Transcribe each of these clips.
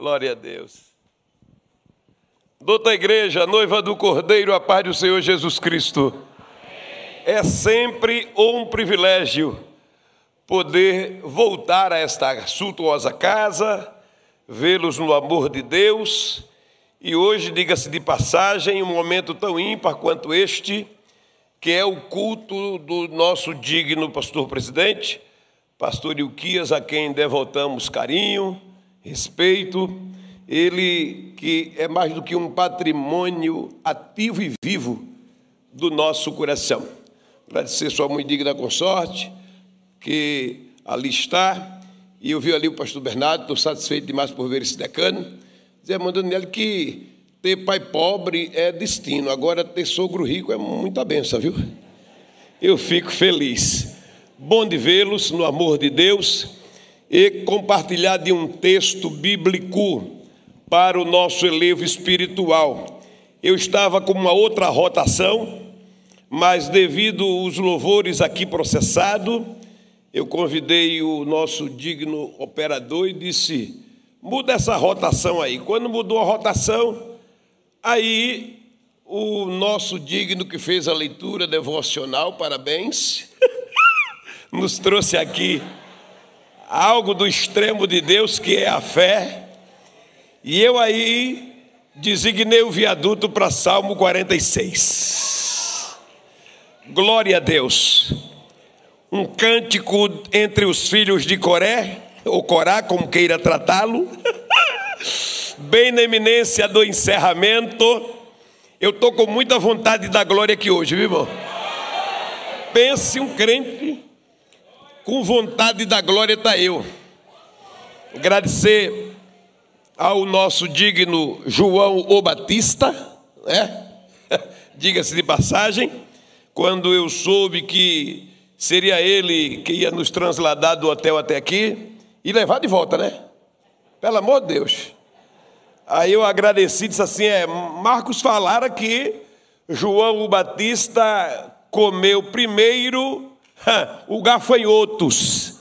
Glória a Deus. Douta Igreja, noiva do Cordeiro, a paz do Senhor Jesus Cristo. É sempre um privilégio poder voltar a esta suntuosa casa, vê-los no amor de Deus. E hoje, diga-se de passagem, um momento tão ímpar quanto este, que é o culto do nosso digno pastor presidente, pastor Ilquias, a quem devotamos carinho, respeito ele que é mais do que um patrimônio ativo e vivo do nosso coração. Agradecer sua mãe digna consorte, que ali está, e eu vi ali o pastor Bernardo, estou satisfeito demais por ver esse decano, dizer, mandando nele que ter pai pobre é destino, agora ter sogro rico é muita benção, viu? Eu fico feliz. Bom de vê-los no amor de Deus e compartilhar de um texto bíblico para o nosso elevo espiritual. Eu estava com uma outra rotação, mas devido os louvores aqui processado, eu convidei o nosso digno operador e disse: muda essa rotação aí. Quando mudou a rotação, aí o nosso digno que fez a leitura devocional, parabéns, nos trouxe aqui algo do extremo de Deus que é a fé e eu aí designei o viaduto para Salmo 46. Glória a Deus. Um cântico entre os filhos de Coré, ou Corá, como queira tratá-lo. Bem na eminência do encerramento. Eu estou com muita vontade da glória aqui hoje, viu, irmão? Pense um crente com vontade da glória está eu. Agradecer ao nosso digno João o Batista, né? Diga-se de passagem, quando eu soube que seria ele que ia nos transladar do hotel até aqui e levar de volta, né? Pelo amor de Deus. Aí eu agradeci, disse assim: é, Marcos falara que João o Batista comeu primeiro o gafanhotos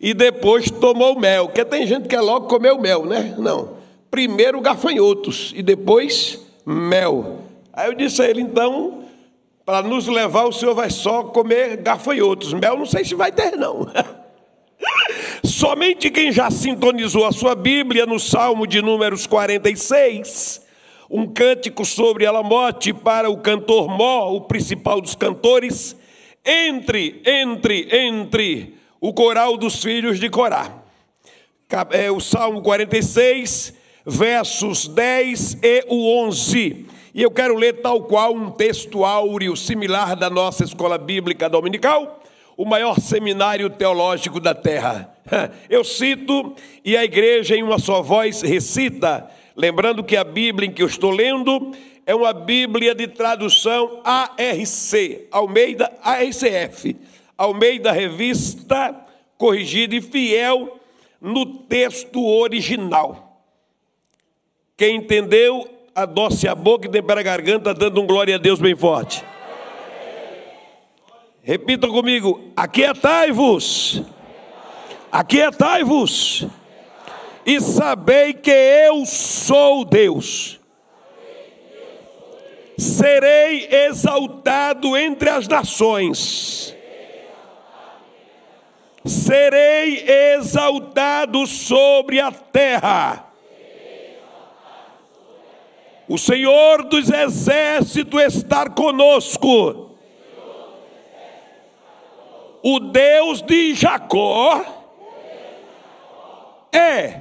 e depois tomou mel. Porque tem gente que é logo comer o mel, né? Não. Primeiro gafanhotos e depois mel. Aí eu disse a ele, então, para nos levar, o senhor vai só comer gafanhotos. Mel não sei se vai ter, não. Somente quem já sintonizou a sua Bíblia no Salmo de Números 46, um cântico sobre Alamote para o cantor Mó, o principal dos cantores, entre, entre, entre o coral dos filhos de Corá. É o Salmo 46, versos 10 e o 11. E eu quero ler tal qual um texto áureo similar da nossa escola bíblica dominical, o maior seminário teológico da terra. Eu cito e a igreja em uma só voz recita, lembrando que a Bíblia em que eu estou lendo é uma Bíblia de tradução ARC, Almeida ARCF ao meio da revista corrigida e fiel no texto original. Quem entendeu, adoce a boca e tempera a garganta, dando um glória a Deus bem forte. Repitam comigo: aquietai-vos, aquietai-vos, e sabei que eu sou Deus. Serei exaltado entre as nações serei exaltado sobre a terra. O Senhor dos exércitos está conosco. O Deus de Jacó é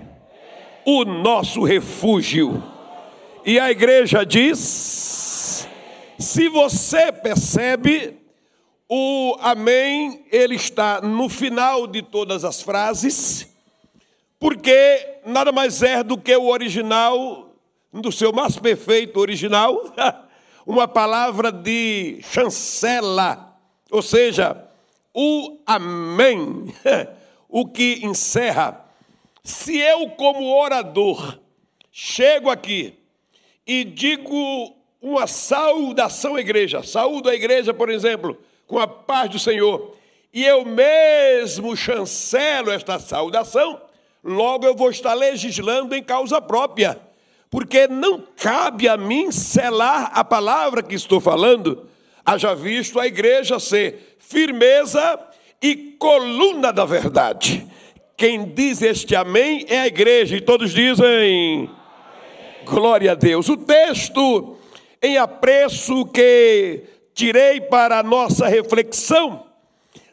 o nosso refúgio. E a igreja diz: se você percebe, o amém, ele está no final de todas as frases, porque nada mais é do que o original, do seu mais perfeito original, uma palavra de chancela, ou seja, o amém, o que encerra. Se eu, como orador, chego aqui e digo uma saudação à igreja, saúdo a igreja, por exemplo, com a paz do Senhor. E eu mesmo chancelo esta saudação, logo eu vou estar legislando em causa própria, porque não cabe a mim selar a palavra que estou falando. Haja visto a igreja ser firmeza e coluna da verdade. Quem diz este amém é a igreja, e todos dizem amém. glória a Deus. O texto em apreço que tirei para a nossa reflexão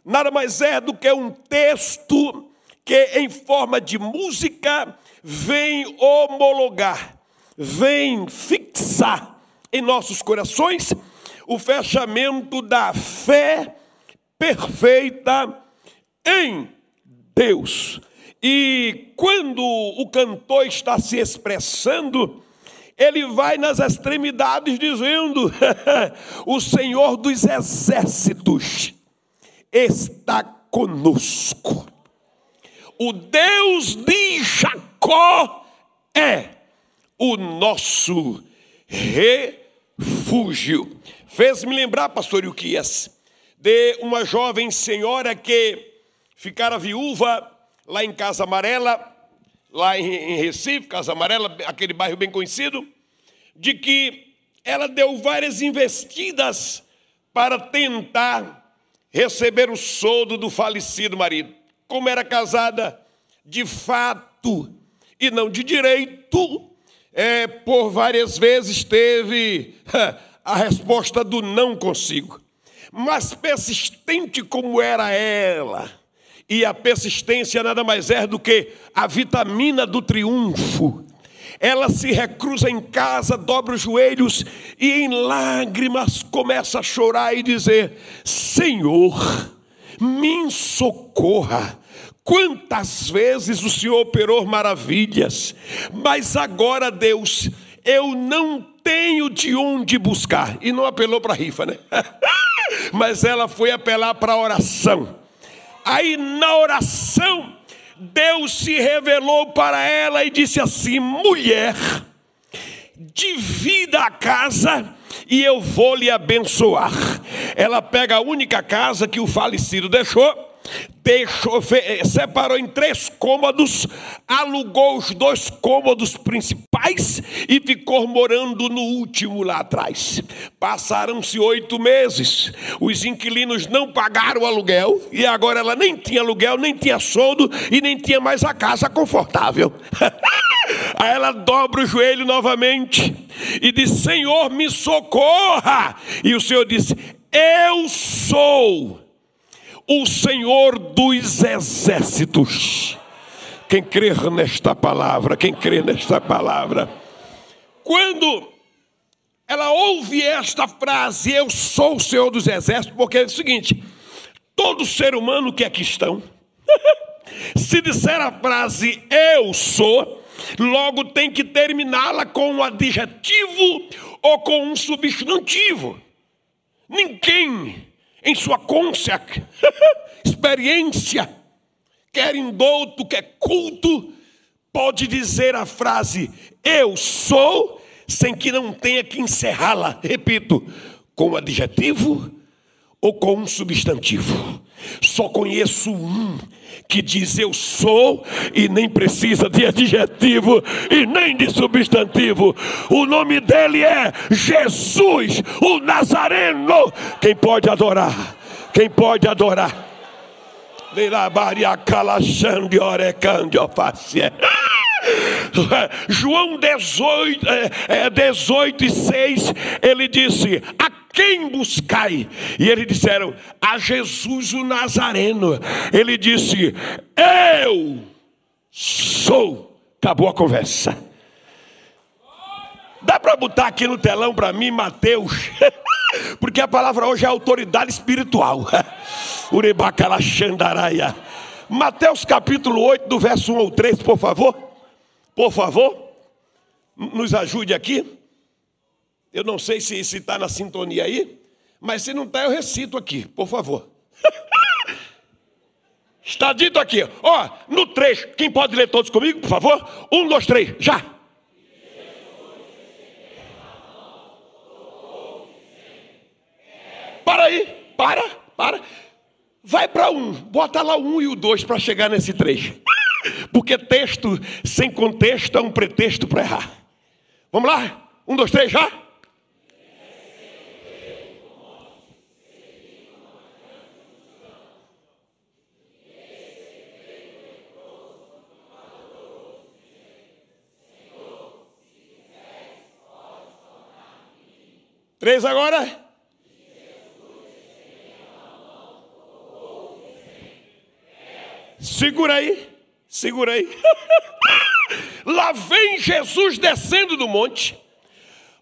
nada mais é do que um texto que, em forma de música, vem homologar, vem fixar em nossos corações o fechamento da fé perfeita em Deus. E quando o cantor está se expressando, ele vai nas extremidades dizendo: O Senhor dos exércitos está conosco. O Deus de Jacó é o nosso refúgio. Fez-me lembrar, pastor Ilquias, de uma jovem senhora que ficara viúva lá em Casa Amarela, lá em Recife, Casa Amarela, aquele bairro bem conhecido, de que ela deu várias investidas para tentar receber o soldo do falecido marido. Como era casada de fato e não de direito, é, por várias vezes teve a resposta do não consigo mas persistente como era ela. E a persistência nada mais é do que a vitamina do triunfo. Ela se recruza em casa, dobra os joelhos e em lágrimas começa a chorar e dizer: Senhor, me socorra. Quantas vezes o Senhor operou maravilhas, mas agora, Deus, eu não tenho de onde buscar. E não apelou para a rifa, né? mas ela foi apelar para a oração. Aí na oração, Deus se revelou para ela e disse assim: mulher, divida a casa e eu vou lhe abençoar. Ela pega a única casa que o falecido deixou deixou, eh, separou em três cômodos, alugou os dois cômodos principais e ficou morando no último lá atrás. Passaram-se oito meses, os inquilinos não pagaram o aluguel e agora ela nem tinha aluguel, nem tinha soldo e nem tinha mais a casa confortável. Aí ela dobra o joelho novamente e diz: Senhor, me socorra. E o Senhor disse: Eu sou o Senhor dos exércitos. Quem crer nesta palavra, quem crê nesta palavra. Quando ela ouve esta frase, eu sou o Senhor dos exércitos, porque é o seguinte: todo ser humano que aqui estão, se disser a frase eu sou, logo tem que terminá-la com um adjetivo ou com um substantivo. Ninguém em sua côncia, experiência, quer indouto, quer culto, pode dizer a frase eu sou, sem que não tenha que encerrá-la, repito, com um adjetivo ou com um substantivo. Só conheço um que diz eu sou e nem precisa de adjetivo e nem de substantivo. O nome dele é Jesus, o Nazareno. Quem pode adorar? Quem pode adorar? João 18, 18 e 6, ele disse: quem buscai? E eles disseram: A Jesus o Nazareno. Ele disse: Eu sou. Acabou a conversa. Dá para botar aqui no telão para mim, Mateus? Porque a palavra hoje é autoridade espiritual. Urebacalaxandaraia. Mateus capítulo 8, do verso 1 ao 3, por favor. Por favor. Nos ajude aqui. Eu não sei se está na sintonia aí, mas se não está, eu recito aqui, por favor. está dito aqui, ó, no 3, quem pode ler todos comigo, por favor? Um, dois, três, já. Para aí, para, para. Vai para um, bota lá o um e o dois para chegar nesse três. Porque texto sem contexto é um pretexto para errar. Vamos lá? Um, dois, três, já? Três agora. Segura aí, segura aí. Lá vem Jesus descendo do monte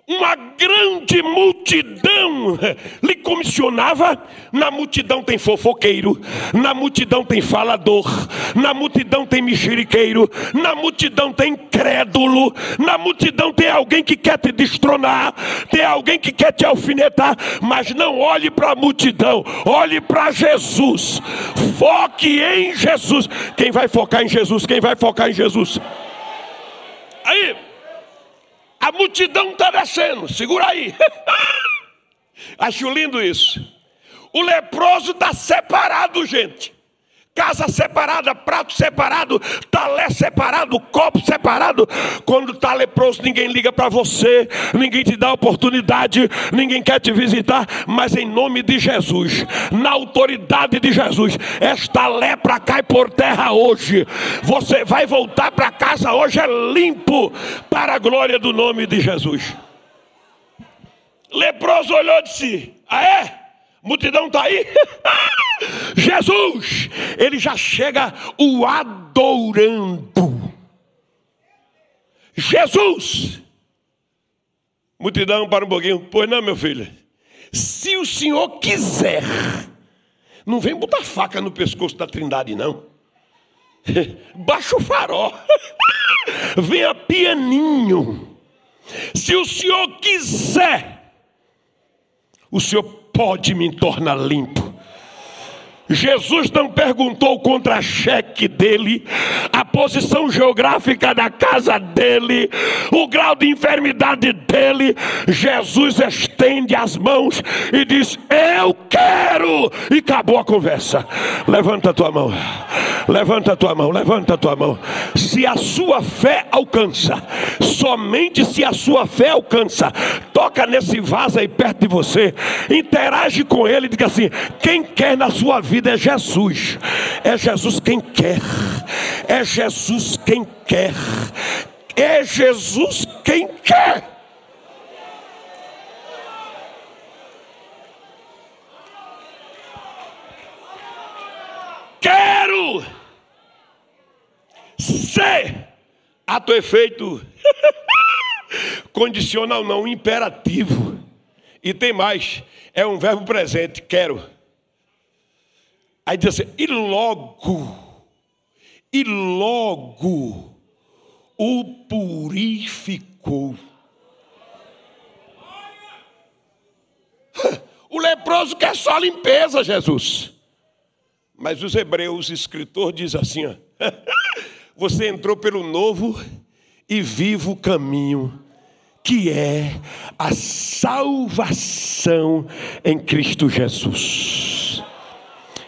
uma grande multidão lhe comissionava. Na multidão tem fofoqueiro, na multidão tem falador, na multidão tem mexeriqueiro, na multidão tem crédulo, na multidão tem alguém que quer te destronar, tem alguém que quer te alfinetar, mas não olhe para a multidão, olhe para Jesus, foque em Jesus. Quem vai focar em Jesus? Quem vai focar em Jesus? Aí, a multidão está descendo, segura aí. Acho lindo isso. O leproso está separado, gente casa separada, prato separado, talé separado, copo separado. Quando está leproso, ninguém liga para você, ninguém te dá oportunidade, ninguém quer te visitar, mas em nome de Jesus, na autoridade de Jesus, esta lepra cai por terra hoje. Você vai voltar para casa hoje é limpo para a glória do nome de Jesus. Leproso olhou de si: Ah, é? Multidão está aí? Jesus, ele já chega o adorando. Jesus, multidão, para um pouquinho. Pois não, meu filho. Se o senhor quiser, não vem botar faca no pescoço da trindade, não. Baixa o farol. Venha pianinho. Se o senhor quiser, o senhor pode me tornar limpo. Jesus não perguntou o contra-cheque dele, a posição geográfica da casa dele, o grau de enfermidade dele. Jesus estende as mãos e diz: Eu quero. E acabou a conversa. Levanta a tua mão. Levanta a tua mão, levanta a tua mão. Se a sua fé alcança, somente se a sua fé alcança, toca nesse vaso aí perto de você, interage com ele e diga assim: quem quer na sua vida é Jesus, é Jesus quem quer, é Jesus quem quer, é Jesus quem quer. quero ser ato efeito. Condicional não imperativo. E tem mais é um verbo presente quero. Aí diz assim e logo e logo o purificou. O leproso quer só limpeza Jesus. Mas os hebreus, escritor diz assim: ó, você entrou pelo novo e vivo caminho, que é a salvação em Cristo Jesus.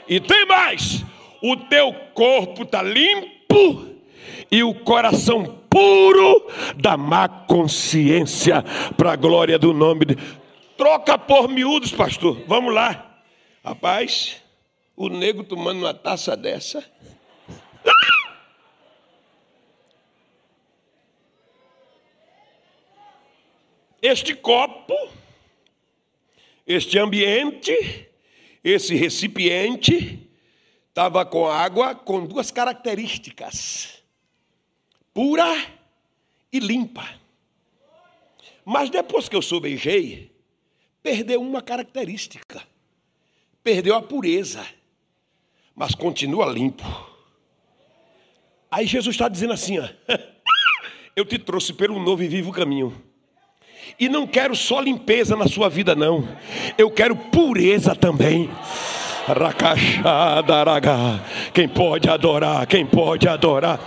E tem mais: o teu corpo está limpo e o coração puro da má consciência, para a glória do nome de. Troca por miúdos, pastor. Vamos lá. Rapaz, o nego tomando uma taça dessa. Este copo, este ambiente, esse recipiente, estava com água com duas características: pura e limpa. Mas depois que eu sobejei, perdeu uma característica: perdeu a pureza mas continua limpo. Aí Jesus está dizendo assim: ó, eu te trouxe pelo novo e vivo caminho. E não quero só limpeza na sua vida, não. Eu quero pureza também. Quem pode adorar? Quem pode adorar?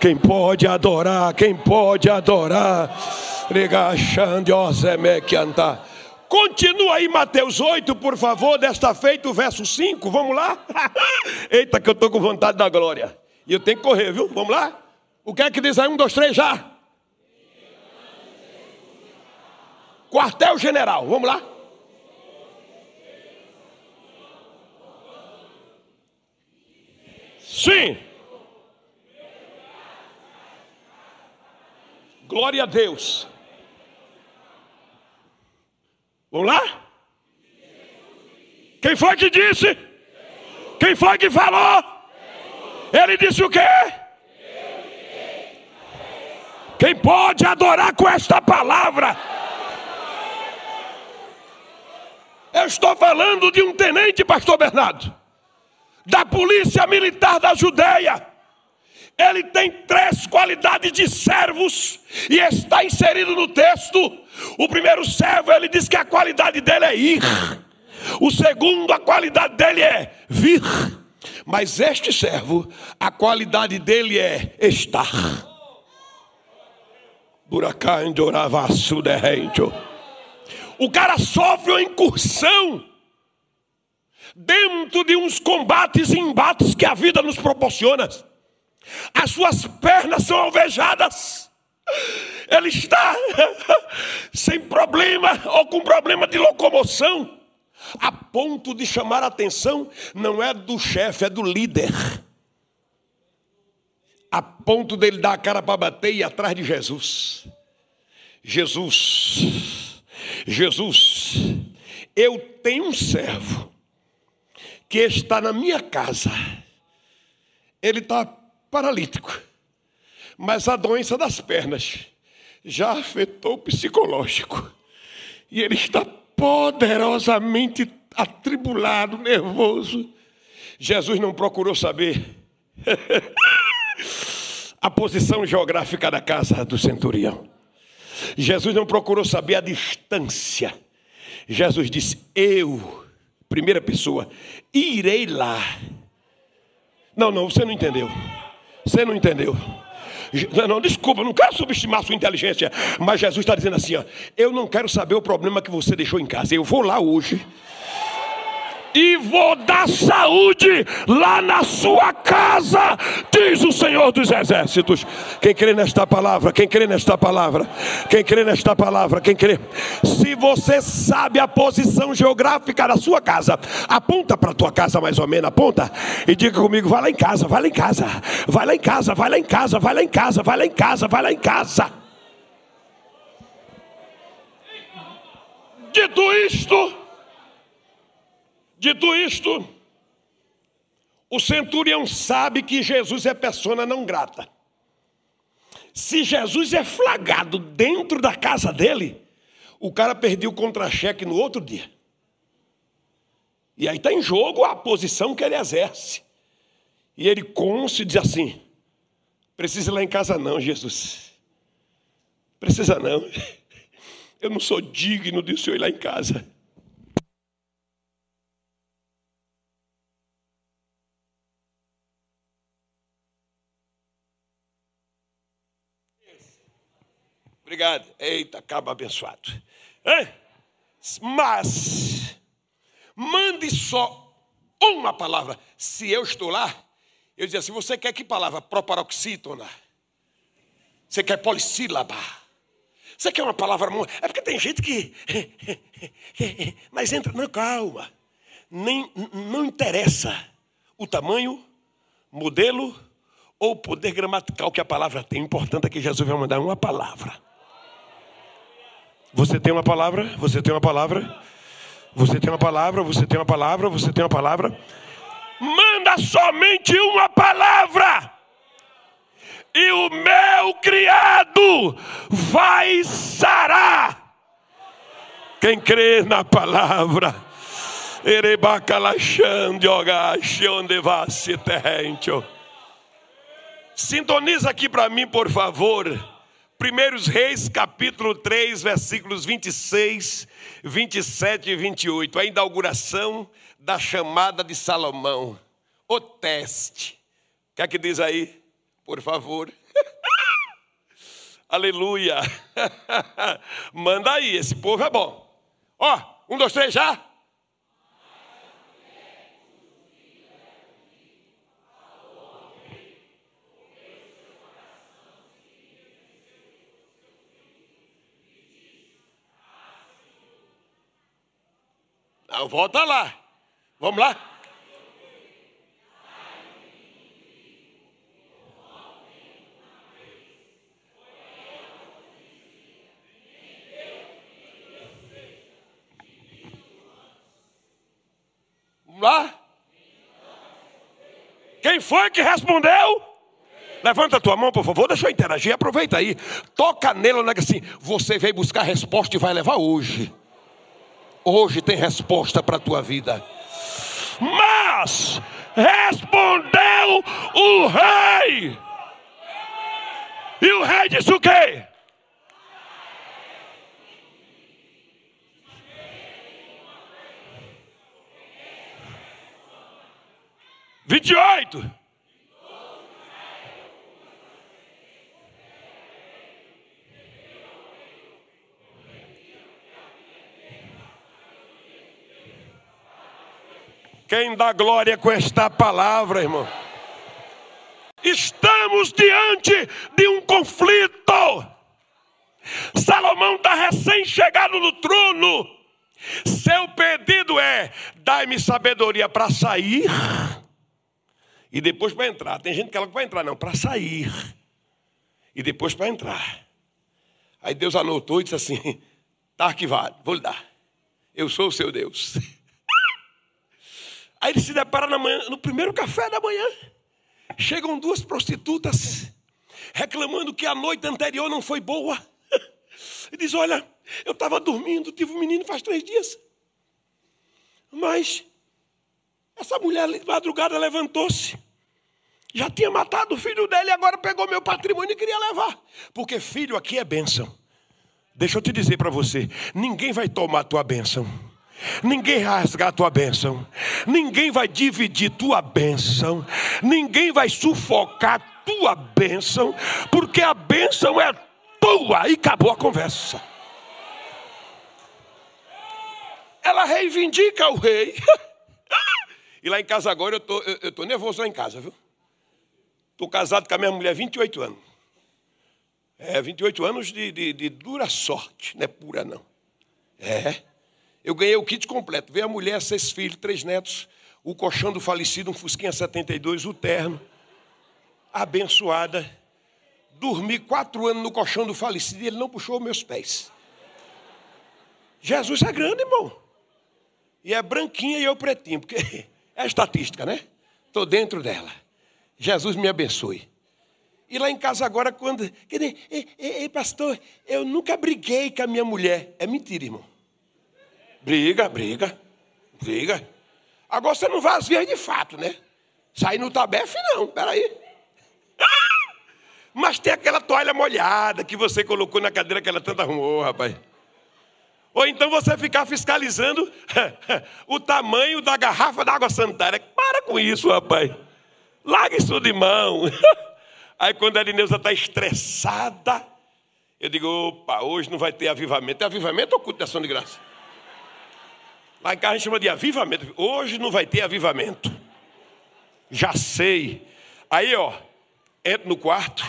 Quem pode adorar? Quem pode adorar? Regachando, andar. Continua aí Mateus 8, por favor, desta feita o verso 5, vamos lá? Eita, que eu estou com vontade da glória. E eu tenho que correr, viu? Vamos lá? O que é que diz aí? Um, dois, três, já. Quartel General, vamos lá? Sim. Glória a Deus. Vamos lá? Quem foi que disse? Quem foi que falou? Ele disse o quê? Quem pode adorar com esta palavra? Eu estou falando de um tenente, pastor Bernardo, da polícia militar da Judéia. Ele tem três qualidades de servos e está inserido no texto. O primeiro servo, ele diz que a qualidade dele é ir. O segundo, a qualidade dele é vir. Mas este servo, a qualidade dele é estar. O cara sofre uma incursão dentro de uns combates e embates que a vida nos proporciona. As suas pernas são alvejadas. Ele está sem problema ou com problema de locomoção, a ponto de chamar a atenção não é do chefe, é do líder. A ponto dele dar a cara para bater e ir atrás de Jesus. Jesus, Jesus, eu tenho um servo que está na minha casa. Ele está paralítico. Mas a doença das pernas já afetou o psicológico. E ele está poderosamente atribulado, nervoso. Jesus não procurou saber a posição geográfica da casa do centurião. Jesus não procurou saber a distância. Jesus disse: Eu, primeira pessoa, irei lá. Não, não, você não entendeu. Você não entendeu. Não, não, desculpa, não quero subestimar sua inteligência, mas Jesus está dizendo assim: ó, eu não quero saber o problema que você deixou em casa. Eu vou lá hoje e vou dar saúde lá na sua casa, diz o Senhor dos Exércitos. Quem crê nesta palavra? Quem crê nesta palavra? Quem crê nesta palavra? Quem crê? Se você sabe a posição geográfica da sua casa, aponta para a tua casa mais ou menos, aponta e diga comigo: vai lá em casa, vai lá em casa, vai lá em casa, vai lá em casa, vai lá em casa, vai lá em casa, vai lá em casa. Dito isto, Dito isto, o centurião sabe que Jesus é persona não grata. Se Jesus é flagrado dentro da casa dele, o cara perdeu o contra-cheque no outro dia. E aí está em jogo a posição que ele exerce. E ele consta diz assim: precisa ir lá em casa, não, Jesus. Precisa não. Eu não sou digno de o senhor ir lá em casa. Obrigado. Eita, cabo abençoado. Mas, mande só uma palavra. Se eu estou lá, eu dizia assim: você quer que palavra? Proparoxítona. Você quer polissílaba. Você quer uma palavra. É porque tem gente que. Mas entra. Não, calma. Nem, não interessa o tamanho, modelo ou poder gramatical que a palavra tem. O importante é que Jesus vai mandar uma palavra. Você tem uma palavra? Você tem uma palavra? Você tem uma palavra? Você tem uma palavra? Você tem uma palavra? Manda somente uma palavra. E o meu criado vai sarar. Quem crê na palavra, Sintoniza aqui para mim, por favor. Primeiros Reis, capítulo 3, versículos 26, 27 e 28. A inauguração da chamada de Salomão. O teste. O que é que diz aí? Por favor. Aleluia. Manda aí, esse povo é bom. Ó, um, dois, três, já. Volta lá. Vamos lá? Vamos lá? Quem foi que respondeu? Levanta a tua mão, por favor, deixa eu interagir, aproveita aí. Toca nela, nega assim, você veio buscar resposta e vai levar hoje. Hoje tem resposta para a tua vida. Mas respondeu o rei. E o rei disse o quê? Vinte e oito. Quem dá glória com esta palavra, irmão? Estamos diante de um conflito. Salomão está recém-chegado no trono. Seu pedido é: dai-me sabedoria para sair e depois para entrar. Tem gente que ela para entrar, não, para sair e depois para entrar. Aí Deus anotou e disse assim: está arquivado, vou lhe dar. Eu sou o seu Deus. Aí ele se depara manhã, no primeiro café da manhã. Chegam duas prostitutas reclamando que a noite anterior não foi boa. Ele diz: Olha, eu estava dormindo, tive um menino faz três dias. Mas essa mulher de madrugada levantou-se. Já tinha matado o filho dele e agora pegou meu patrimônio e queria levar. Porque filho aqui é bênção. Deixa eu te dizer para você: ninguém vai tomar tua bênção. Ninguém rasgar tua bênção, ninguém vai dividir tua bênção, ninguém vai sufocar tua bênção, porque a bênção é tua e acabou a conversa. Ela reivindica o rei. e lá em casa agora eu tô, eu tô nervoso lá em casa, viu? Estou casado com a minha mulher há 28 anos. É, 28 anos de, de, de dura sorte, não é pura não. É. Eu ganhei o kit completo. Veio a mulher, seis filhos, três netos, o colchão do falecido, um Fusquinha 72, o terno. Abençoada. Dormi quatro anos no colchão do falecido e ele não puxou meus pés. Jesus é grande, irmão. E é branquinha e eu pretinho, porque é estatística, né? Estou dentro dela. Jesus me abençoe. E lá em casa agora, quando. Ei, ei, ei, pastor, eu nunca briguei com a minha mulher. É mentira, irmão. Briga, briga, briga. Agora você não vai às de fato, né? Sair no tabefe, não, peraí. Mas tem aquela toalha molhada que você colocou na cadeira que ela tanto arrumou, rapaz. Ou então você ficar fiscalizando o tamanho da garrafa d'água sanitária. Para com isso, rapaz. Larga isso de mão. Aí quando a Elineusa está estressada, eu digo, opa, hoje não vai ter avivamento. É avivamento ou culto de ação de graça? Lá em casa a gente chama de avivamento. Hoje não vai ter avivamento. Já sei. Aí, ó, entro no quarto,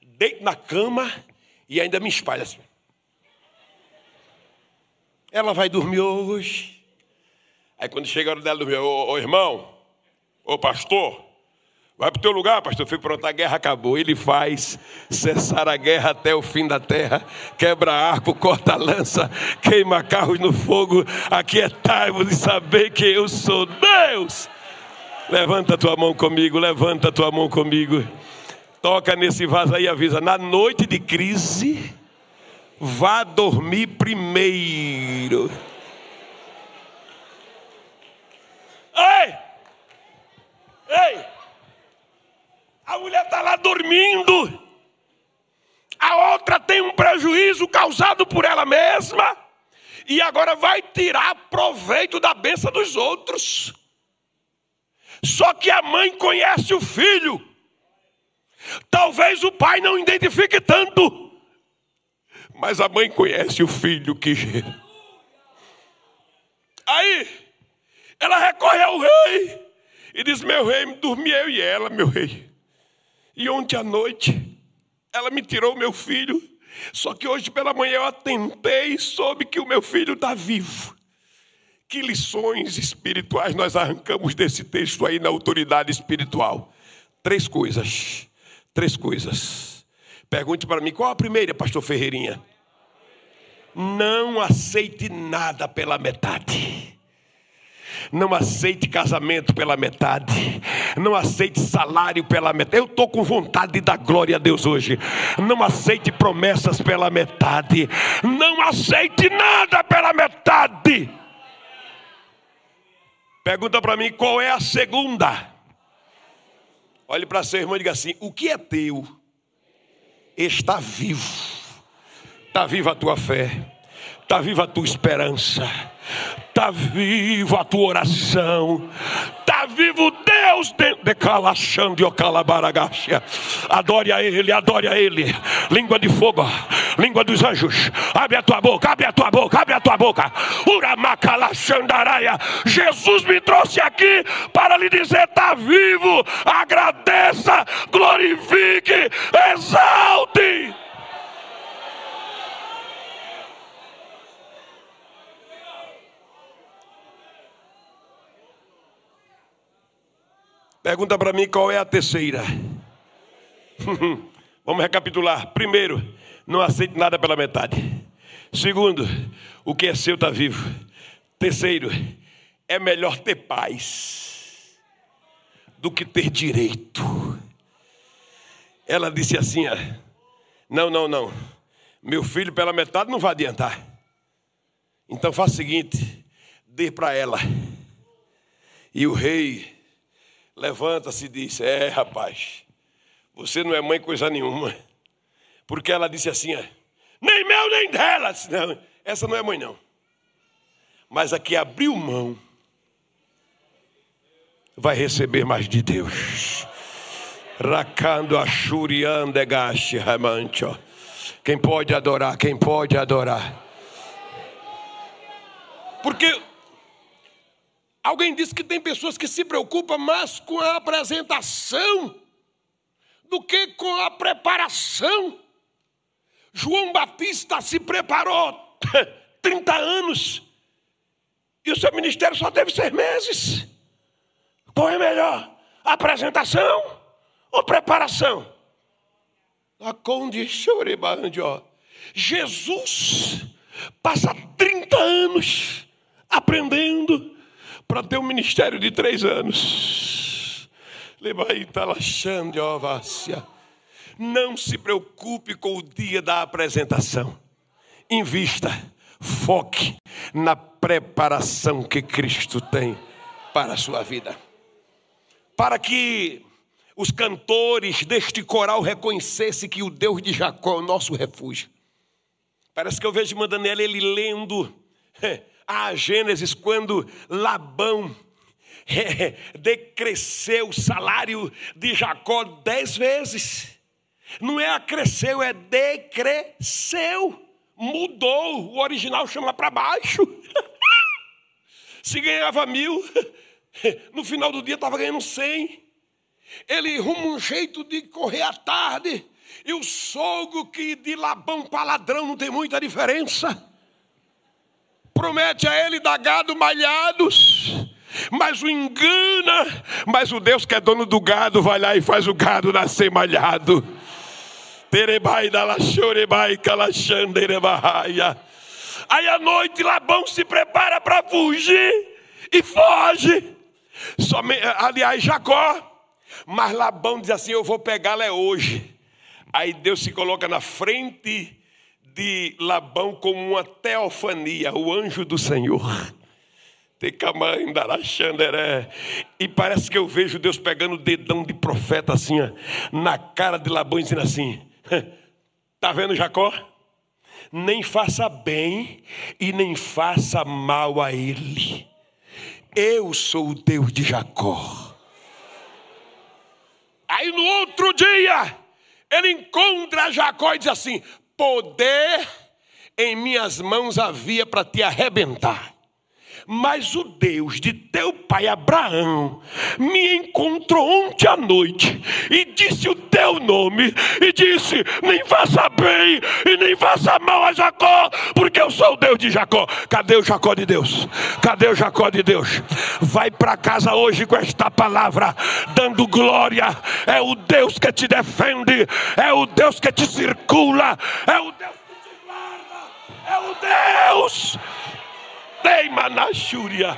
deito na cama e ainda me espalha assim. Ela vai dormir hoje. Aí quando chega a hora dela dormir, ô, ô irmão, ô pastor, Vai para o teu lugar, pastor. Fui pronto, a guerra acabou. Ele faz cessar a guerra até o fim da terra. Quebra arco, corta lança, queima carros no fogo. Aquietai-vos e saber que eu sou Deus. Levanta tua mão comigo, levanta tua mão comigo. Toca nesse vaso aí e avisa. Na noite de crise, vá dormir primeiro. Ei! Ei! A mulher está lá dormindo. A outra tem um prejuízo causado por ela mesma. E agora vai tirar proveito da benção dos outros. Só que a mãe conhece o filho. Talvez o pai não identifique tanto. Mas a mãe conhece o filho que gera. Aí, ela recorre ao rei e diz: Meu rei, dormi eu e ela, meu rei. E ontem à noite, ela me tirou meu filho. Só que hoje pela manhã eu atentei e soube que o meu filho está vivo. Que lições espirituais nós arrancamos desse texto aí na autoridade espiritual? Três coisas. Três coisas. Pergunte para mim, qual a primeira, pastor Ferreirinha? Não aceite nada pela metade. Não aceite casamento pela metade. Não aceite salário pela metade. Eu estou com vontade de dar glória a Deus hoje. Não aceite promessas pela metade. Não aceite nada pela metade. Pergunta para mim qual é a segunda. Olhe para seu irmão e diga assim: o que é teu está vivo. Está viva a tua fé está viva a tua esperança, está viva a tua oração, está vivo Deus de calachando. Adore a Ele, adore a Ele. Língua de fogo, língua dos anjos. Abre a tua boca, abre a tua boca, abre a tua boca. Uramacalachandaraia. Jesus me trouxe aqui para lhe dizer: está vivo. Agradeça, glorifique, exalte. Pergunta para mim qual é a terceira. Vamos recapitular. Primeiro, não aceite nada pela metade. Segundo, o que é seu está vivo. Terceiro, é melhor ter paz do que ter direito. Ela disse assim: não, não, não. Meu filho pela metade não vai adiantar. Então faça o seguinte: dê para ela. E o rei levanta-se e diz: É, rapaz, você não é mãe coisa nenhuma. Porque ela disse assim: Nem meu, nem dela. Disse, não, essa não é mãe, não. Mas a que abriu mão vai receber mais de Deus. Racando a Shuriandegashi Ramancho. Quem pode adorar, quem pode adorar. Porque Alguém disse que tem pessoas que se preocupam mais com a apresentação do que com a preparação. João Batista se preparou 30 anos e o seu ministério só teve seis meses. Qual é melhor? Apresentação ou preparação? A condição Jesus passa 30 anos aprendendo para ter um ministério de três anos. Não se preocupe com o dia da apresentação. Invista, foque na preparação que Cristo tem para a sua vida. Para que os cantores deste coral reconhecessem que o Deus de Jacó é o nosso refúgio. Parece que eu vejo Mandanella ele lendo a Gênesis, quando Labão decresceu o salário de Jacó dez vezes. Não é acresceu, é decresceu. Mudou. O original chama para baixo. Se ganhava mil, no final do dia estava ganhando cem. Ele arruma um jeito de correr à tarde. E o sogro que de Labão para ladrão não tem muita diferença promete a ele dar gado malhados, mas o engana, mas o Deus que é dono do gado vai lá e faz o gado nascer malhado. Terebai dalachorebai calachanderebaia. Aí à noite Labão se prepara para fugir e foge. Somente, aliás, Jacó. Mas Labão diz assim: Eu vou pegá-la é hoje. Aí Deus se coloca na frente de Labão como uma teofania, o anjo do Senhor. E parece que eu vejo Deus pegando o dedão de profeta assim, na cara de Labão, dizendo assim: Está vendo Jacó? Nem faça bem e nem faça mal a ele. Eu sou o Deus de Jacó. Aí no outro dia, ele encontra Jacó e diz assim: Poder em minhas mãos havia para te arrebentar. Mas o Deus de teu pai Abraão me encontrou ontem à noite e disse o teu nome e disse: Nem faça bem e nem faça mal a Jacó, porque eu sou o Deus de Jacó. Cadê o Jacó de Deus? Cadê o Jacó de Deus? Vai para casa hoje com esta palavra, dando glória. É o Deus que te defende, é o Deus que te circula, é o Deus que te guarda, é o Deus. Teima na chúria.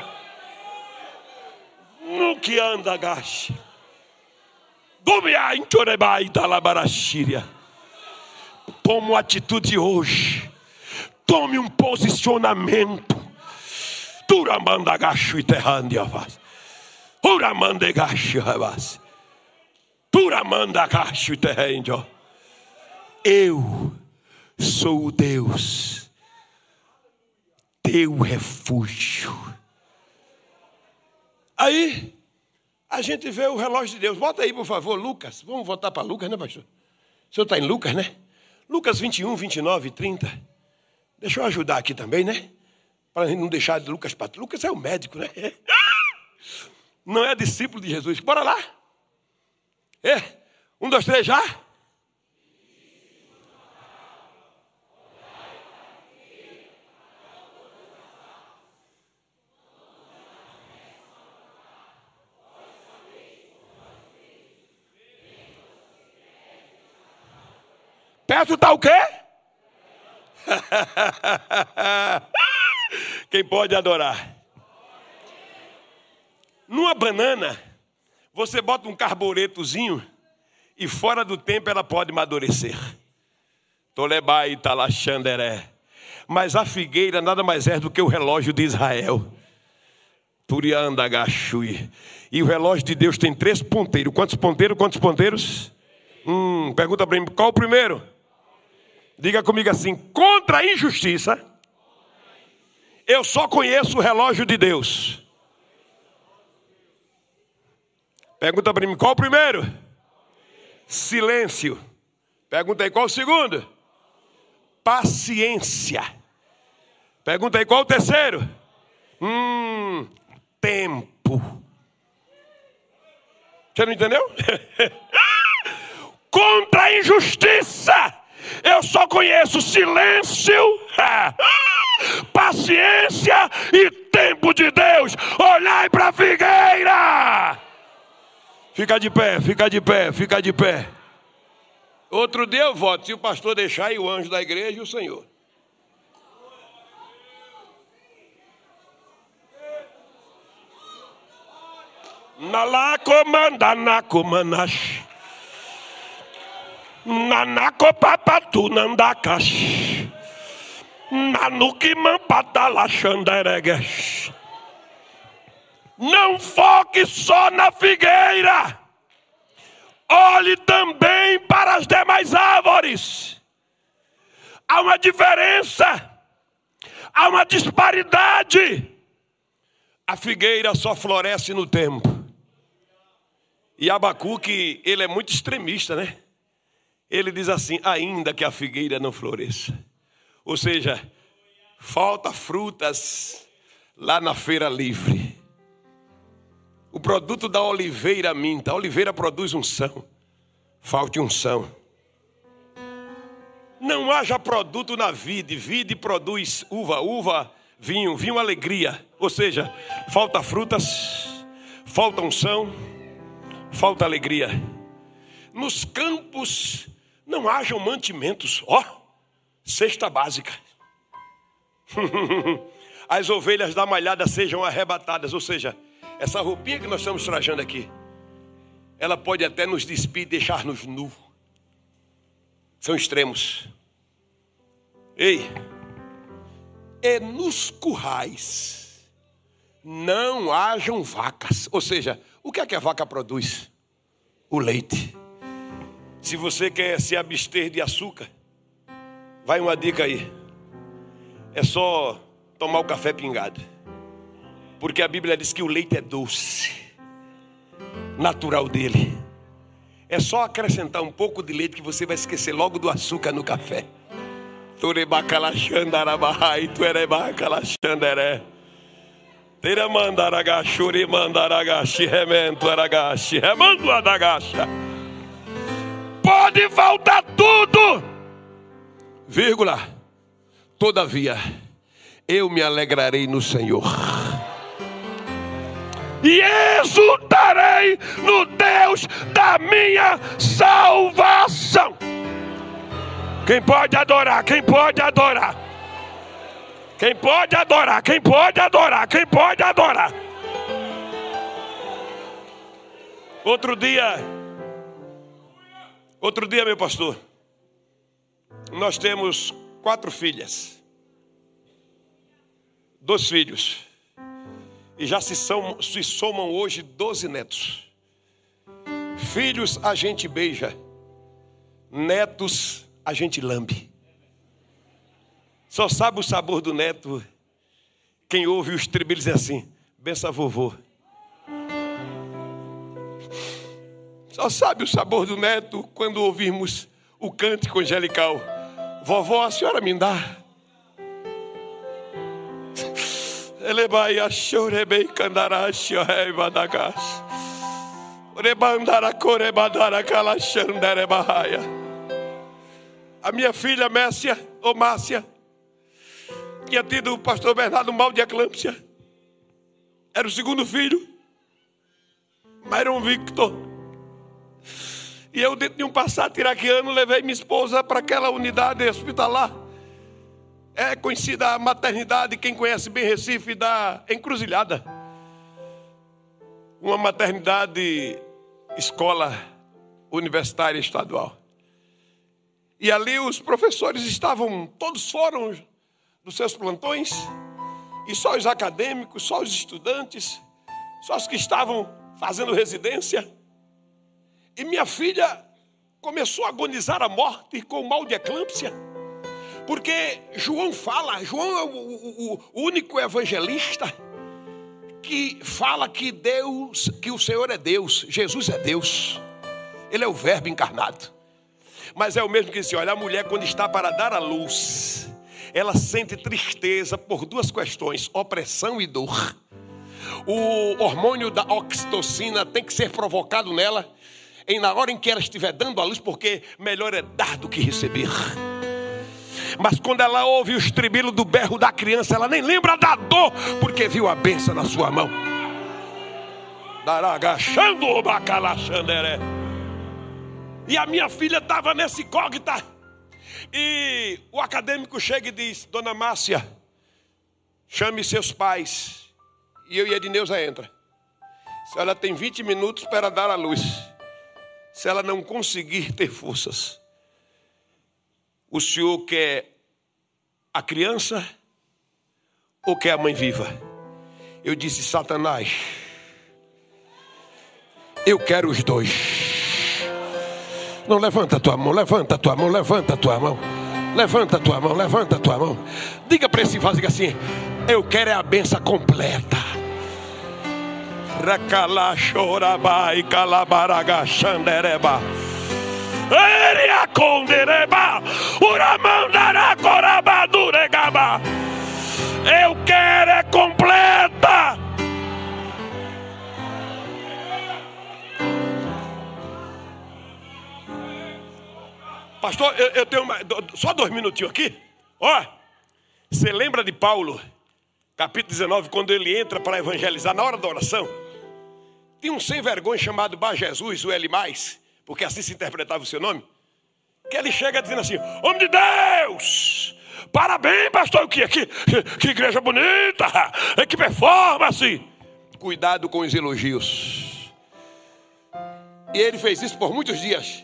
No que anda, gache. Gumia em Chorebai, Talabarachíria. Tome uma atitude hoje. Tome um posicionamento. Turamanda gacho e terrandia vaz. Uramanda gacho vaz. Turamanda gacho e terrandia. Eu sou o Deus, teu refúgio. Aí, a gente vê o relógio de Deus. Bota aí, por favor, Lucas. Vamos voltar para Lucas, né, pastor? O senhor está em Lucas, né? Lucas 21, 29 e 30. Deixa eu ajudar aqui também, né? Para não deixar de Lucas para Lucas é o médico, né? Não é discípulo de Jesus. Bora lá. É. Um, dois, três, já. Perto está o quê? Quem pode adorar? Numa banana, você bota um carburetozinho e fora do tempo ela pode amadurecer. Tolebai talachanderé. Mas a figueira nada mais é do que o relógio de Israel. Turianda. E o relógio de Deus tem três ponteiros. Quantos ponteiros? Quantos ponteiros? Hum, pergunta para mim, qual o primeiro? Diga comigo assim: contra a injustiça, eu só conheço o relógio de Deus. Pergunta para mim: qual o primeiro? Silêncio. Pergunta aí: qual o segundo? Paciência. Pergunta aí: qual o terceiro? Hum, tempo. Você não entendeu? Contra a injustiça eu só conheço silêncio, paciência e tempo de Deus. Olhai para a figueira. Fica de pé, fica de pé, fica de pé. Outro dia eu voto, se o pastor deixar, e o anjo da igreja e o Senhor. Na lá comanda, na comanache. Nanako papatu nandakash. Nanuki mampatala xanderegues. Não foque só na figueira. Olhe também para as demais árvores. Há uma diferença. Há uma disparidade. A figueira só floresce no tempo. E Abacuque, ele é muito extremista, né? Ele diz assim: ainda que a figueira não floresça. Ou seja, falta frutas lá na feira livre. O produto da oliveira minta. A oliveira produz unção. Falte unção. Não haja produto na vide. Vide produz uva, uva, vinho, vinho, alegria. Ou seja, falta frutas, falta unção, falta alegria. Nos campos não hajam mantimentos. Ó, cesta básica. As ovelhas da malhada sejam arrebatadas. Ou seja, essa roupinha que nós estamos trajando aqui, ela pode até nos despir e deixar-nos nu. São extremos. Ei, e nos currais não hajam vacas. Ou seja, o que é que a vaca produz? O leite. Se você quer se abster de açúcar, vai uma dica aí. É só tomar o café pingado. Porque a Bíblia diz que o leite é doce, natural dele. É só acrescentar um pouco de leite que você vai esquecer logo do açúcar no café. Turebacalachandarabahai, tuerebacalachanderé. Teremandaragachuri mandaragashi, remento aragashi, remando adagacha pode faltar tudo, vírgula, Todavia, eu me alegrarei no Senhor. E exultarei no Deus da minha salvação. Quem pode adorar? Quem pode adorar? Quem pode adorar? Quem pode adorar? Quem pode adorar? Outro dia, outro dia, meu pastor, nós temos quatro filhas, dois filhos, e já se, se somam hoje doze netos. Filhos a gente beija, netos a gente lambe. Só sabe o sabor do neto quem ouve os tribilhos assim, benção vovô. Só sabe o sabor do neto quando ouvirmos o cântico angelical. Vovó, a senhora me dá. Elebai a chorebei candarashi badagash. Rebandara corebadara calachandere barraia. A minha filha Messia, ou Márcia, tinha tido o pastor Bernardo mal de eclâmpsia. Era o segundo filho. Mas era um Victor. E eu, dentro de um passado iraquiano, levei minha esposa para aquela unidade hospitalar. É conhecida a maternidade, quem conhece bem Recife, da Encruzilhada. Uma maternidade, escola universitária estadual. E ali os professores estavam, todos foram dos seus plantões, e só os acadêmicos, só os estudantes, só os que estavam fazendo residência. E minha filha começou a agonizar a morte com mal de eclâmpsia. Porque João fala, João é o, o, o, único evangelista que fala que Deus, que o Senhor é Deus, Jesus é Deus. Ele é o verbo encarnado. Mas é o mesmo que disse, olha, a mulher quando está para dar a luz, ela sente tristeza por duas questões, opressão e dor. O hormônio da oxitocina tem que ser provocado nela em na hora em que ela estiver dando a luz, porque melhor é dar do que receber. Mas quando ela ouve o estribilo do berro da criança, ela nem lembra da dor, porque viu a benção na sua mão. Daragachando o bacalaxanderé. E a minha filha estava nesse cogita. E o acadêmico chega e diz: Dona Márcia, chame seus pais. E eu e a Edneuza entra. Se ela tem 20 minutos para dar a luz se ela não conseguir ter forças, o senhor quer a criança ou quer a mãe viva? Eu disse, Satanás, eu quero os dois. Não levanta a tua mão, levanta a tua mão, levanta a tua mão. Levanta a tua mão, levanta a tua mão. Diga para esse vaso assim: Eu quero é a benção completa. Rakala chorabai calabaraga xandereba. Eria condereba. Uramandara corabaduregaba. Eu quero é completa. Pastor, eu, eu tenho uma, só dois minutinhos aqui. Ó, você lembra de Paulo, capítulo 19, quando ele entra para evangelizar na hora da oração? Tinha um sem vergonha chamado Bar Jesus, o L, porque assim se interpretava o seu nome. Que ele chega dizendo assim: Homem de Deus, parabéns, pastor, que, que, que igreja bonita, que performance. Cuidado com os elogios. E ele fez isso por muitos dias.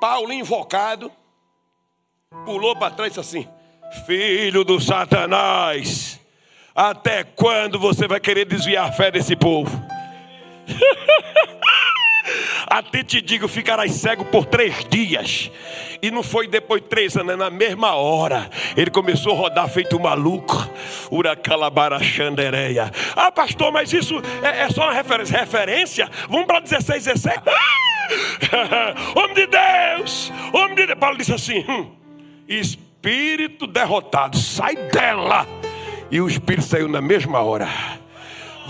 Paulo, invocado, pulou para trás e disse assim: Filho do Satanás, até quando você vai querer desviar a fé desse povo? Até te digo, ficarás cego por três dias. E não foi depois de três anos, é na mesma hora. Ele começou a rodar feito um maluco. Uracalabarachandereia. Ah, pastor, mas isso é, é só uma referência. referência? Vamos para 16, 17. homem de Deus, homem de Deus. Paulo disse assim: hum, Espírito derrotado, sai dela. E o espírito saiu na mesma hora.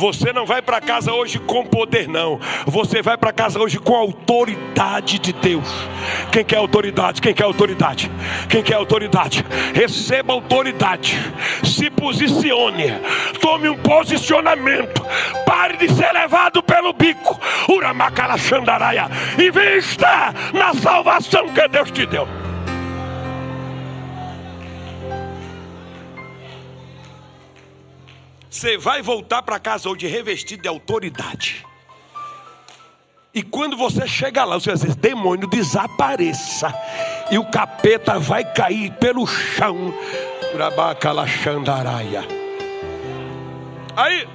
Você não vai para casa hoje com poder, não. Você vai para casa hoje com a autoridade de Deus. Quem quer autoridade? Quem quer autoridade? Quem quer autoridade? Receba autoridade. Se posicione. Tome um posicionamento. Pare de ser levado pelo bico. Uramacala Xandaraia. Invista na salvação que Deus te deu. Você vai voltar para casa hoje revestido de autoridade. E quando você chega lá, você dizer: demônio, desapareça. E o capeta vai cair pelo chão. Aí.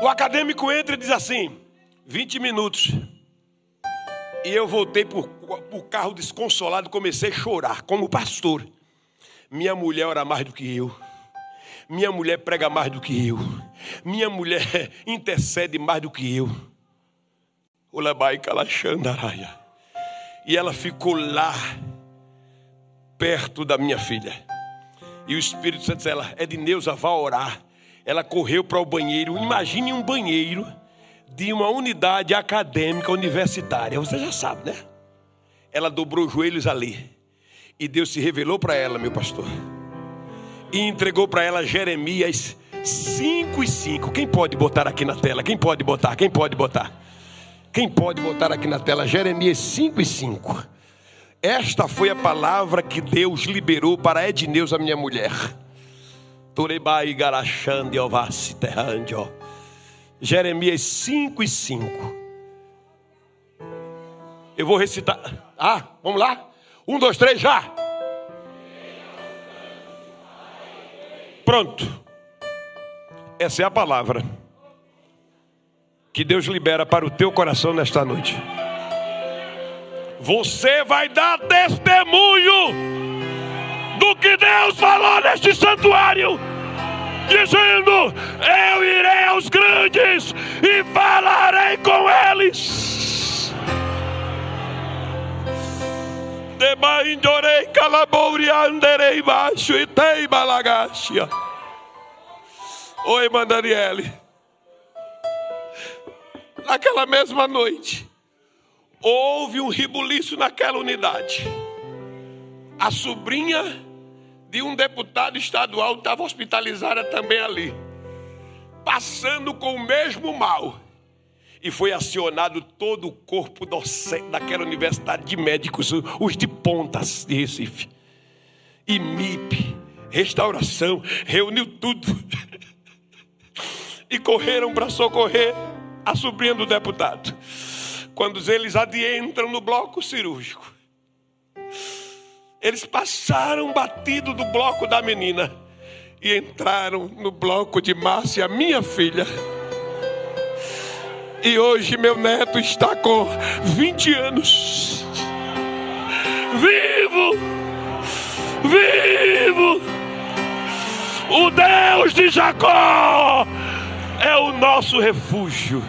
O acadêmico entra e diz assim: 20 minutos. E eu voltei para o carro desconsolado, comecei a chorar, como pastor. Minha mulher ora mais do que eu. Minha mulher prega mais do que eu. Minha mulher intercede mais do que eu. E ela ficou lá, perto da minha filha. E o Espírito Santo disse: ela, Edneuza, vá orar. Ela correu para o banheiro. Imagine um banheiro de uma unidade acadêmica universitária. Você já sabe, né? Ela dobrou os joelhos ali. E Deus se revelou para ela, meu pastor. E entregou para ela Jeremias 5 e 5. Quem pode botar aqui na tela? Quem pode botar? Quem pode botar? Quem pode botar aqui na tela? Jeremias 5 e 5. Esta foi a palavra que Deus liberou para Edneus, a minha mulher. Turebai garachande ovasse terrandio. Jeremias 5 e 5. Eu vou recitar. Ah, vamos lá? Um, dois, três, já. Pronto. Essa é a palavra que Deus libera para o teu coração nesta noite. Você vai dar testemunho do que Deus falou neste santuário dizendo: Eu irei aos grandes e falarei com eles. Debaindorei calabouri anderei baixo e tei balagaxia. Oi, Mandariele. Naquela mesma noite, houve um ribuliço naquela unidade. A sobrinha de um deputado estadual estava hospitalizada também ali, passando com o mesmo mal. E foi acionado todo o corpo docente daquela universidade de médicos, os de pontas de Recife. E MIP, restauração, reuniu tudo. e correram para socorrer a sobrinha do deputado. Quando eles adentram no bloco cirúrgico, eles passaram batido do bloco da menina e entraram no bloco de Márcia, minha filha. E hoje meu neto está com 20 anos. Vivo! Vivo! O Deus de Jacó é o nosso refúgio.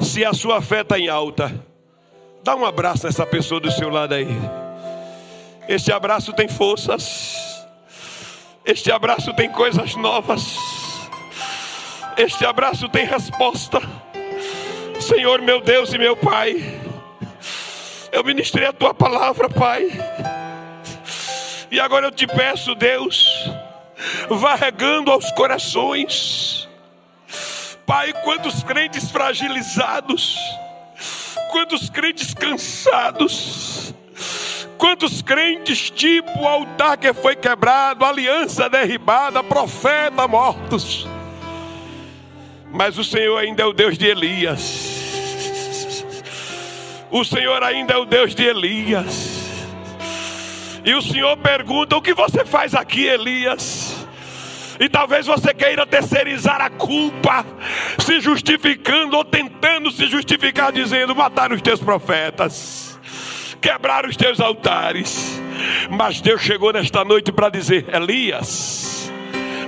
Se a sua fé está em alta, Dá um abraço nessa pessoa do seu lado aí. Este abraço tem forças. Este abraço tem coisas novas. Este abraço tem resposta. Senhor, meu Deus e meu Pai. Eu ministrei a tua palavra, Pai. E agora eu te peço, Deus, vá regando aos corações. Pai, quantos crentes fragilizados Quantos crentes cansados, quantos crentes tipo altar que foi quebrado, aliança derribada, profeta mortos. Mas o Senhor ainda é o Deus de Elias. O Senhor ainda é o Deus de Elias. E o Senhor pergunta: O que você faz aqui, Elias? E talvez você queira terceirizar a culpa, se justificando ou tentando se justificar, dizendo: mataram os teus profetas, quebraram os teus altares. Mas Deus chegou nesta noite para dizer: Elias,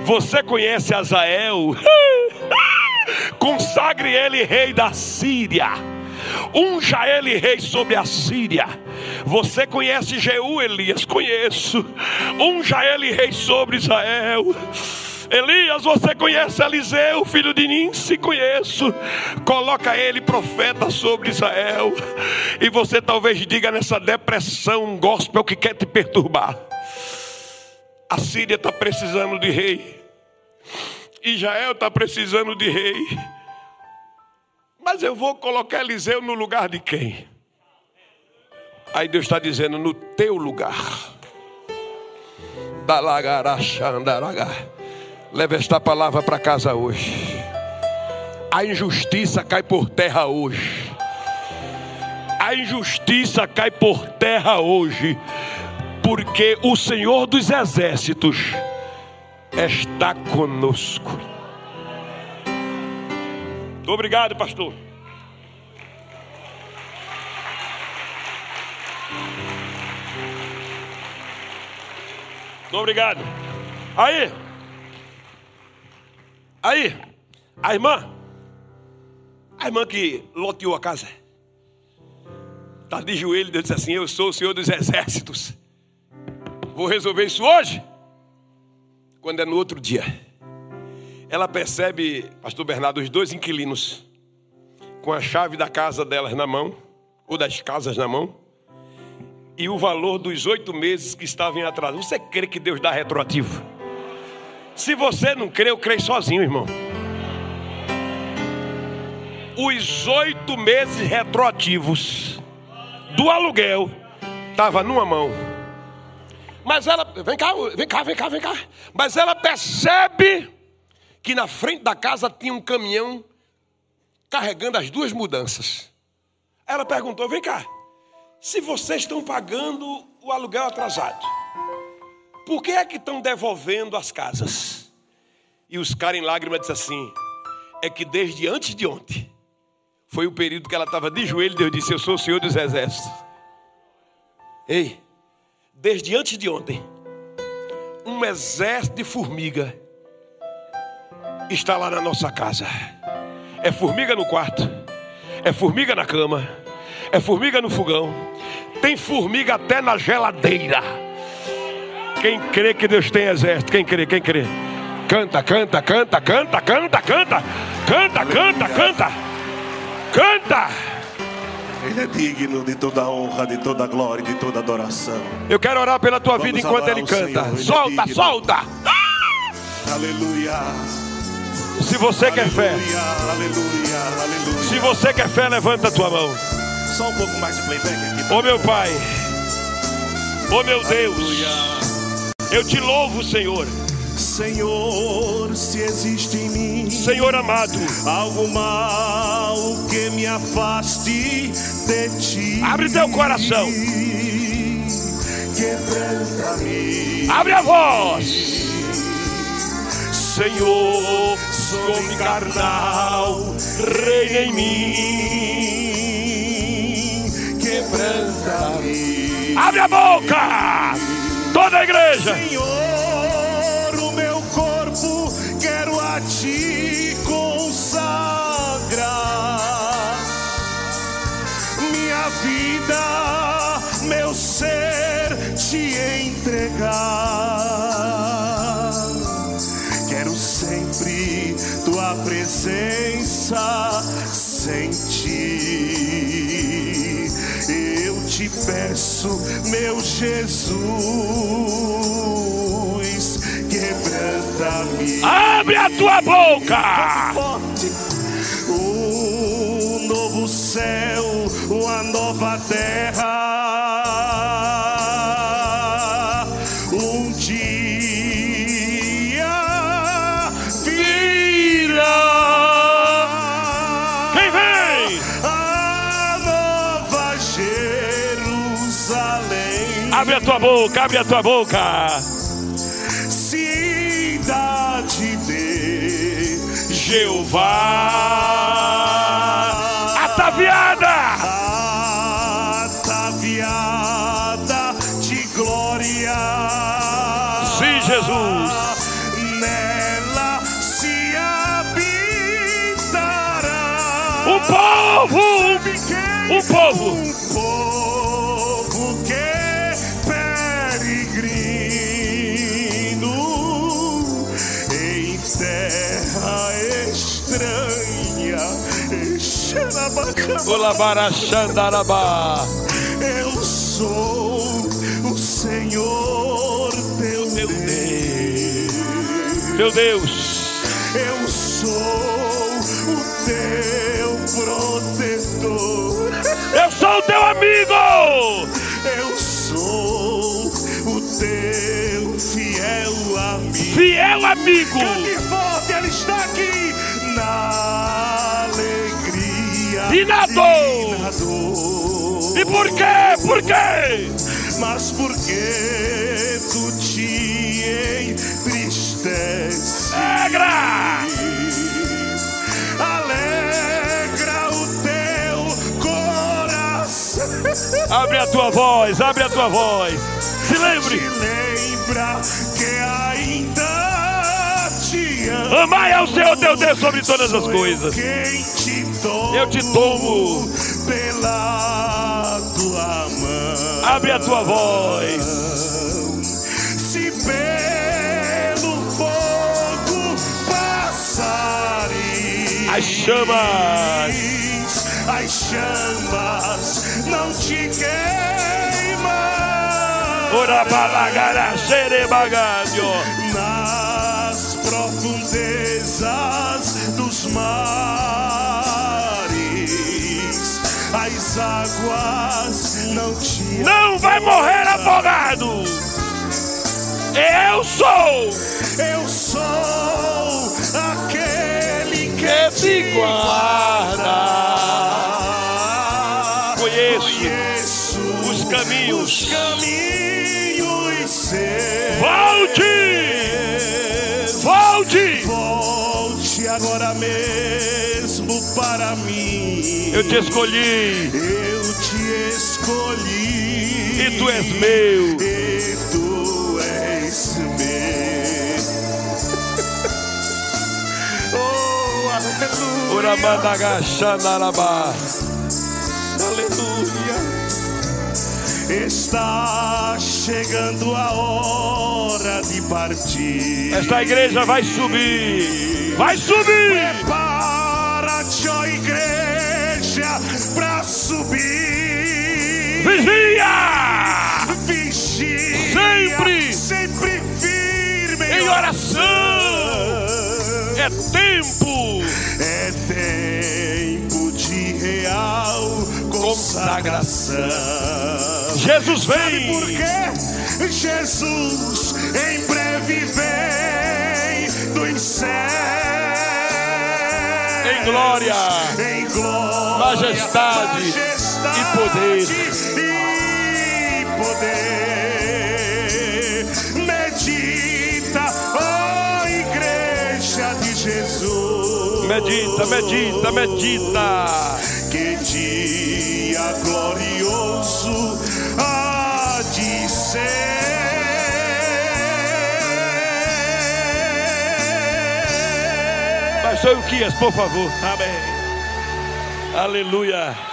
você conhece Azael? Consagre ele rei da Síria Unja ele rei sobre a Síria. Você conhece Jeú, Elias? Conheço. Unja ele rei sobre Israel. Elias, você conhece Eliseu, filho de Ninse? Conheço. Coloca ele profeta sobre Israel. E você talvez diga nessa depressão, um gospel que quer te perturbar. A Síria está precisando de rei. Israel está precisando de rei. Mas eu vou colocar Eliseu no lugar de quem? Aí Deus está dizendo: no teu lugar. Leva esta palavra para casa hoje. A injustiça cai por terra hoje. A injustiça cai por terra hoje. Porque o Senhor dos Exércitos está conosco. Muito obrigado, pastor. Muito obrigado. Aí, aí, a irmã, a irmã que loteou a casa, está de joelho e disse assim: Eu sou o Senhor dos Exércitos. Vou resolver isso hoje. Quando é no outro dia ela percebe, pastor Bernardo, os dois inquilinos com a chave da casa delas na mão, ou das casas na mão, e o valor dos oito meses que estavam em atraso. Você crê que Deus dá retroativo? Se você não crê, eu creio sozinho, irmão. Os oito meses retroativos do aluguel estava numa mão. Mas ela, vem cá, vem cá, vem cá, vem cá. Mas ela percebe que na frente da casa tinha um caminhão carregando as duas mudanças. Ela perguntou: vem cá, se vocês estão pagando o aluguel atrasado, por que é que estão devolvendo as casas? E os caras em lágrimas disseram assim: é que desde antes de ontem, foi o período que ela estava de joelho, Deus disse: Eu sou o Senhor dos Exércitos. Ei, desde antes de ontem, um exército de formiga está lá na nossa casa. É formiga no quarto, é formiga na cama, é formiga no fogão, tem formiga até na geladeira. Quem crê que Deus tem exército? Quem crê? Quem crê? Canta, canta, canta, canta, canta, canta, canta, canta, canta, canta. Ele é digno de toda honra, de toda glória, de toda adoração. Eu quero orar pela tua Vamos vida enquanto ele canta. Ele solta, é solta. Aleluia. Se você aleluia, quer fé, aleluia, aleluia. Se você quer fé, levanta a tua mão. Só um pouco mais de playback aqui. Tá? Ô meu Pai, ô meu Deus, eu te louvo, Senhor. Senhor, se existe Senhor amado, algo mal que me afaste de ti. Abre teu coração. Quebranta-me. Abre a voz. Senhor, some carnal, reina em mim, quebranta-me. Abre a boca, toda a igreja. Senhor, o meu corpo ti consagrar, minha vida, meu ser te entregar tua presença sentir. Eu te peço, meu Jesus. Abre a tua boca. Um novo céu, uma nova terra. Abre a tua boca, abre a tua boca. Jeová. Ataviada. Ataviada de glória. Sim, Jesus. Nela se habitará. O povo. Um povo Eu sou o Senhor teu Deus. Meu Deus, Eu sou o teu protetor. eu sou o teu amigo. Eu sou o teu fiel amigo. Fiel amigo. Cante forte, ele está aqui na E na dor. e por quê? Por quê? Mas porque tu te entristece? Alegra! Alegra o teu coração. Abre a tua voz, abre a tua voz. Se Te lembre, lembra que ainda te amo. amai ao Senhor teu Deus sobre todas as coisas. Quem te tomo Eu te tomo. pela tua mão. Abre a tua voz. Se pelo fogo passares, As chamas. as chamas não te queimam. Ora balagara xerebagádio. Vai morrer afogado. Eu sou Eu sou aquele que, que te guarda. Conheço Conheço os caminhos. os caminhos seus. Volte! Volte! Volte agora mesmo para mim. Eu te escolhi Eu te escolhi. e tu és meu. E tu és meu. oh, aleluia. Ora mandagaxanarabá. Aleluia. Está chegando a hora de partir. Esta igreja vai subir. Vai subir. Prepara-te, Vigia! Vigia, Sempre. sempre firme Em oração. É tempo. É tempo de real consagração. Jesus Sabe por vem. quê? Jesus em breve vem dos céus. Em glória. Em glória. Majestade majestade e poder. E poder. Medita, ó igreja de Jesus. Medita, medita, medita. Que dia glorioso há de ser. Pastor Uquias, por favor. Amém. Aleluia.